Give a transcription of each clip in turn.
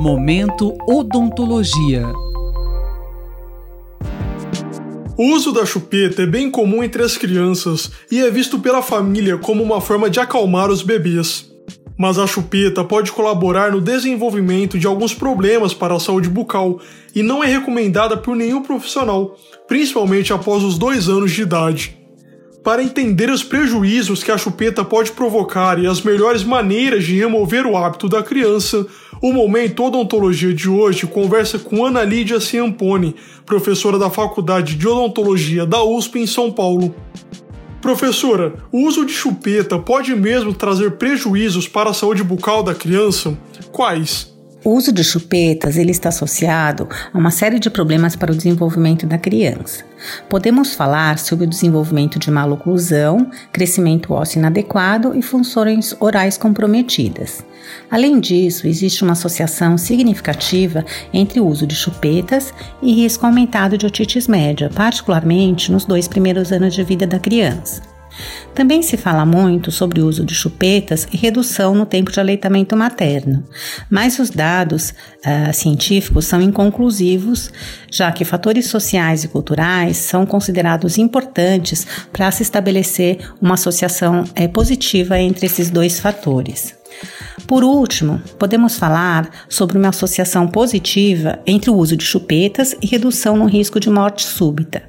Momento Odontologia. O uso da chupeta é bem comum entre as crianças e é visto pela família como uma forma de acalmar os bebês. Mas a chupeta pode colaborar no desenvolvimento de alguns problemas para a saúde bucal e não é recomendada por nenhum profissional, principalmente após os dois anos de idade. Para entender os prejuízos que a chupeta pode provocar e as melhores maneiras de remover o hábito da criança, o Momento Odontologia de hoje conversa com Ana Lídia Ciampone, professora da Faculdade de Odontologia da USP em São Paulo. Professora, o uso de chupeta pode mesmo trazer prejuízos para a saúde bucal da criança? Quais? O uso de chupetas ele está associado a uma série de problemas para o desenvolvimento da criança. Podemos falar sobre o desenvolvimento de maloclusão, crescimento ósseo inadequado e funções orais comprometidas. Além disso, existe uma associação significativa entre o uso de chupetas e risco aumentado de otites média, particularmente nos dois primeiros anos de vida da criança. Também se fala muito sobre o uso de chupetas e redução no tempo de aleitamento materno, mas os dados uh, científicos são inconclusivos, já que fatores sociais e culturais são considerados importantes para se estabelecer uma associação uh, positiva entre esses dois fatores. Por último, podemos falar sobre uma associação positiva entre o uso de chupetas e redução no risco de morte súbita.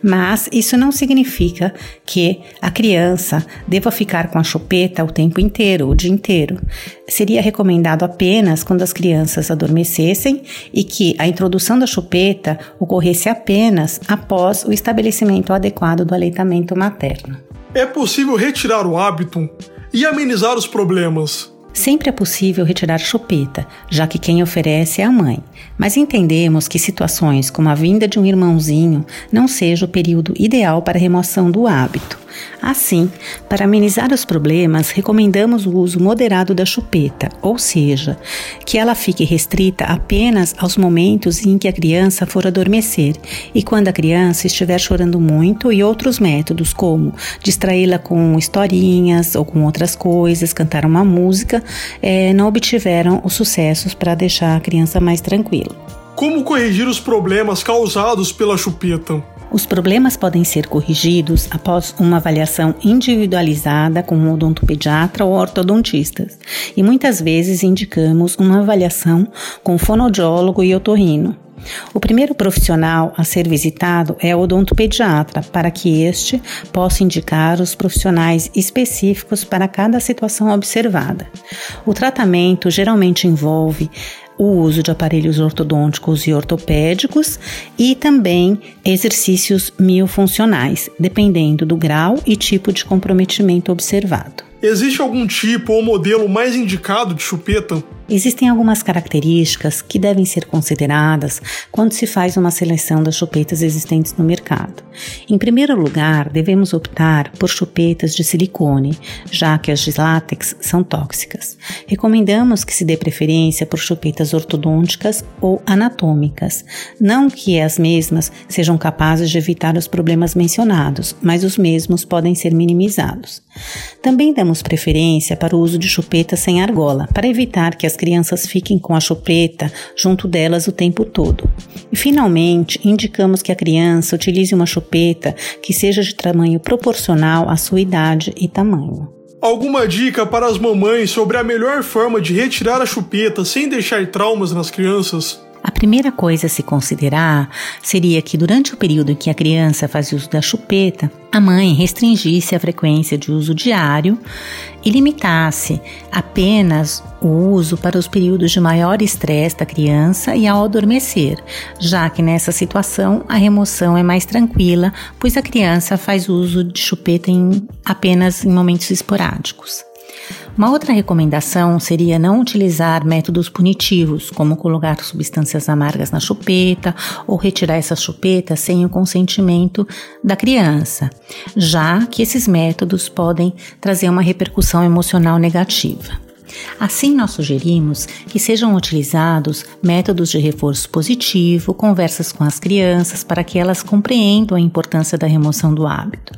Mas isso não significa que a criança deva ficar com a chupeta o tempo inteiro, o dia inteiro. Seria recomendado apenas quando as crianças adormecessem e que a introdução da chupeta ocorresse apenas após o estabelecimento adequado do aleitamento materno. É possível retirar o hábito e amenizar os problemas Sempre é possível retirar chupeta, já que quem oferece é a mãe, mas entendemos que situações como a vinda de um irmãozinho não seja o período ideal para remoção do hábito. Assim, para amenizar os problemas, recomendamos o uso moderado da chupeta, ou seja, que ela fique restrita apenas aos momentos em que a criança for adormecer e quando a criança estiver chorando muito, e outros métodos, como distraí-la com historinhas ou com outras coisas, cantar uma música, é, não obtiveram os sucessos para deixar a criança mais tranquila. Como corrigir os problemas causados pela chupeta? Os problemas podem ser corrigidos após uma avaliação individualizada com um odontopediatra ou ortodontistas, e muitas vezes indicamos uma avaliação com fonoaudiólogo e otorrino. O primeiro profissional a ser visitado é o odontopediatra, para que este possa indicar os profissionais específicos para cada situação observada. O tratamento geralmente envolve o uso de aparelhos ortodônticos e ortopédicos e também exercícios miofuncionais, dependendo do grau e tipo de comprometimento observado. Existe algum tipo ou modelo mais indicado de chupeta? Existem algumas características que devem ser consideradas quando se faz uma seleção das chupetas existentes no mercado. Em primeiro lugar, devemos optar por chupetas de silicone, já que as de látex são tóxicas. Recomendamos que se dê preferência por chupetas ortodônticas ou anatômicas, não que as mesmas sejam capazes de evitar os problemas mencionados, mas os mesmos podem ser minimizados. Também damos preferência para o uso de chupetas sem argola, para evitar que as as crianças fiquem com a chupeta junto delas o tempo todo. E finalmente, indicamos que a criança utilize uma chupeta que seja de tamanho proporcional à sua idade e tamanho. Alguma dica para as mamães sobre a melhor forma de retirar a chupeta sem deixar traumas nas crianças? A primeira coisa a se considerar seria que durante o período em que a criança faz uso da chupeta, a mãe restringisse a frequência de uso diário e limitasse apenas o uso para os períodos de maior estresse da criança e ao adormecer, já que nessa situação a remoção é mais tranquila, pois a criança faz uso de chupeta em, apenas em momentos esporádicos. Uma outra recomendação seria não utilizar métodos punitivos, como colocar substâncias amargas na chupeta ou retirar essa chupeta sem o consentimento da criança, já que esses métodos podem trazer uma repercussão emocional negativa. Assim, nós sugerimos que sejam utilizados métodos de reforço positivo, conversas com as crianças para que elas compreendam a importância da remoção do hábito.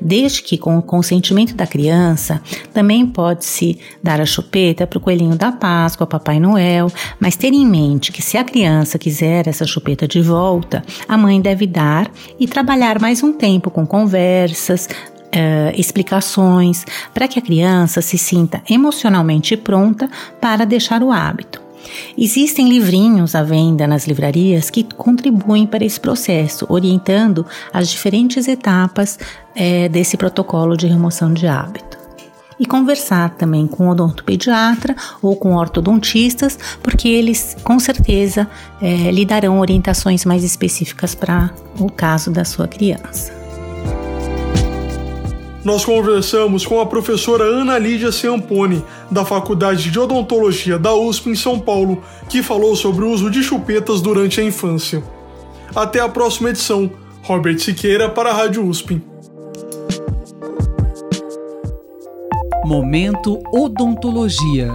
Desde que, com o consentimento da criança, também pode-se dar a chupeta para o coelhinho da Páscoa, Papai Noel, mas ter em mente que se a criança quiser essa chupeta de volta, a mãe deve dar e trabalhar mais um tempo com conversas, uh, explicações, para que a criança se sinta emocionalmente pronta para deixar o hábito. Existem livrinhos à venda nas livrarias que contribuem para esse processo, orientando as diferentes etapas é, desse protocolo de remoção de hábito. E conversar também com o odontopediatra ou com ortodontistas, porque eles com certeza é, lhe darão orientações mais específicas para o caso da sua criança nós conversamos com a professora Ana Lídia Ciampone, da Faculdade de Odontologia da USP em São Paulo, que falou sobre o uso de chupetas durante a infância. Até a próxima edição. Robert Siqueira para a Rádio USP. Momento Odontologia.